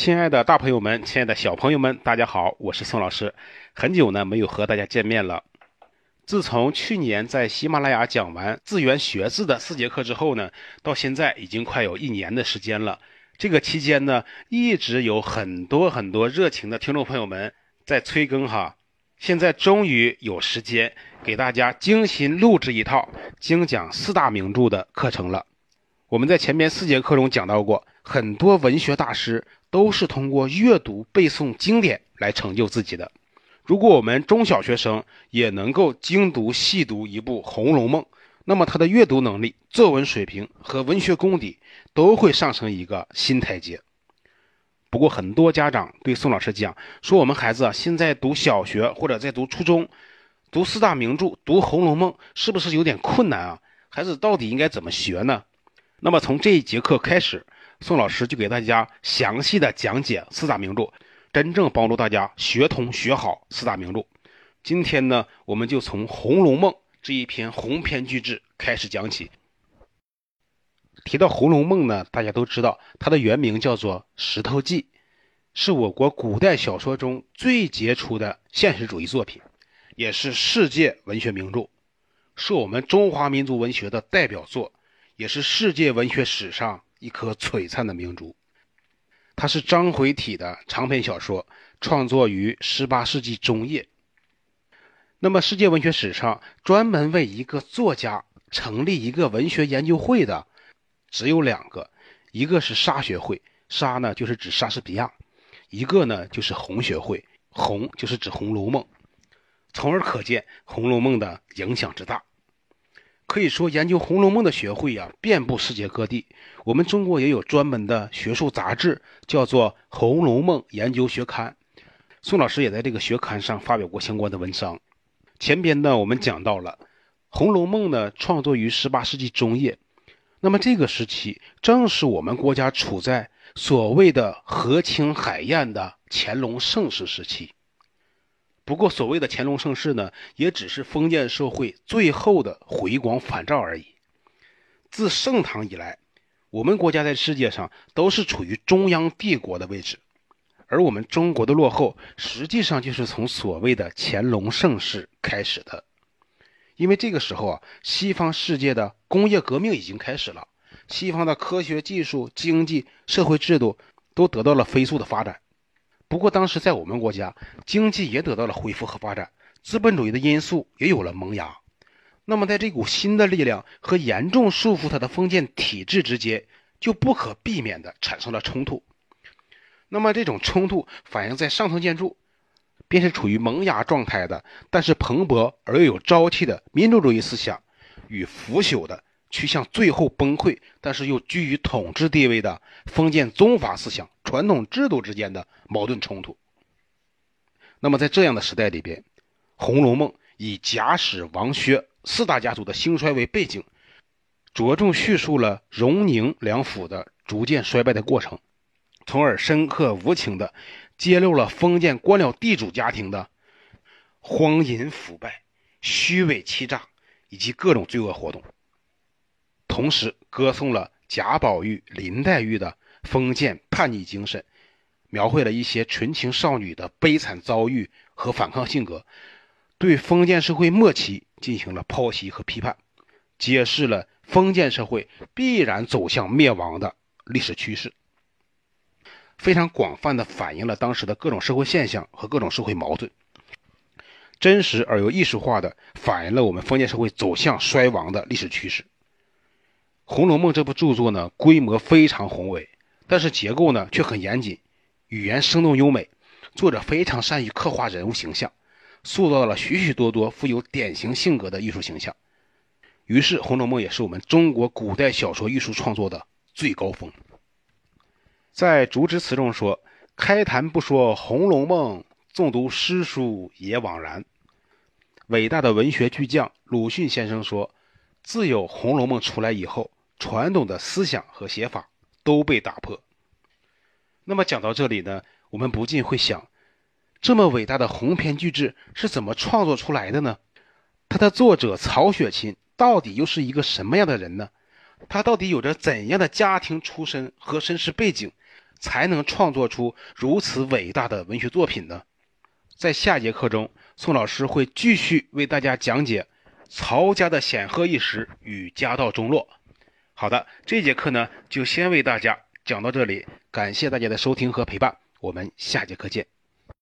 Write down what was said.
亲爱的大朋友们，亲爱的小朋友们，大家好，我是宋老师。很久呢没有和大家见面了。自从去年在喜马拉雅讲完字源学字的四节课之后呢，到现在已经快有一年的时间了。这个期间呢，一直有很多很多热情的听众朋友们在催更哈。现在终于有时间给大家精心录制一套精讲四大名著的课程了。我们在前面四节课中讲到过，很多文学大师都是通过阅读背诵经典来成就自己的。如果我们中小学生也能够精读细读一部《红楼梦》，那么他的阅读能力、作文水平和文学功底都会上升一个新台阶。不过，很多家长对宋老师讲说：“我们孩子现在读小学或者在读初中，读四大名著、读《红楼梦》，是不是有点困难啊？孩子到底应该怎么学呢？”那么从这一节课开始，宋老师就给大家详细的讲解四大名著，真正帮助大家学通学好四大名著。今天呢，我们就从《红楼梦》这一篇鸿篇巨制开始讲起。提到《红楼梦》呢，大家都知道它的原名叫做《石头记》，是我国古代小说中最杰出的现实主义作品，也是世界文学名著，是我们中华民族文学的代表作。也是世界文学史上一颗璀璨的明珠。它是章回体的长篇小说，创作于18世纪中叶。那么，世界文学史上专门为一个作家成立一个文学研究会的，只有两个，一个是沙学会，沙呢就是指莎士比亚；一个呢就是红学会，红就是指《红楼梦》。从而可见《红楼梦》的影响之大。可以说，研究《红楼梦》的学会呀，遍布世界各地。我们中国也有专门的学术杂志，叫做《红楼梦研究学刊》。宋老师也在这个学刊上发表过相关的文章。前边呢，我们讲到了《红楼梦》呢，创作于18世纪中叶。那么这个时期，正是我们国家处在所谓的和清海晏的乾隆盛世时期。不过，所谓的乾隆盛世呢，也只是封建社会最后的回光返照而已。自盛唐以来，我们国家在世界上都是处于中央帝国的位置，而我们中国的落后，实际上就是从所谓的乾隆盛世开始的。因为这个时候啊，西方世界的工业革命已经开始了，西方的科学技术、经济社会制度都得到了飞速的发展。不过，当时在我们国家，经济也得到了恢复和发展，资本主义的因素也有了萌芽。那么，在这股新的力量和严重束缚它的封建体制之间，就不可避免地产生了冲突。那么，这种冲突反映在上层建筑，便是处于萌芽状态的，但是蓬勃而又有朝气的民主主义思想，与腐朽的。趋向最后崩溃，但是又居于统治地位的封建宗法思想、传统制度之间的矛盾冲突。那么，在这样的时代里边，《红楼梦》以贾史王薛四大家族的兴衰为背景，着重叙述了荣宁两府的逐渐衰败的过程，从而深刻无情地揭露了封建官僚地主家庭的荒淫腐败、虚伪欺诈以及各种罪恶活动。同时歌颂了贾宝玉、林黛玉的封建叛逆精神，描绘了一些纯情少女的悲惨遭遇和反抗性格，对封建社会末期进行了剖析和批判，揭示了封建社会必然走向灭亡的历史趋势，非常广泛的反映了当时的各种社会现象和各种社会矛盾，真实而又艺术化的反映了我们封建社会走向衰亡的历史趋势。《红楼梦》这部著作呢，规模非常宏伟，但是结构呢却很严谨，语言生动优美，作者非常善于刻画人物形象，塑造了许许多多富有典型性格的艺术形象。于是，《红楼梦》也是我们中国古代小说艺术创作的最高峰。在竹枝词中说：“开谈不说《红楼梦》，纵读诗书也枉然。”伟大的文学巨匠鲁迅先生说：“自有《红楼梦》出来以后。”传统的思想和写法都被打破。那么讲到这里呢，我们不禁会想，这么伟大的鸿篇巨制是怎么创作出来的呢？它的作者曹雪芹到底又是一个什么样的人呢？他到底有着怎样的家庭出身和身世背景？才能创作出如此伟大的文学作品呢？在下节课中，宋老师会继续为大家讲解曹家的显赫一时与家道中落。好的，这节课呢就先为大家讲到这里，感谢大家的收听和陪伴，我们下节课见。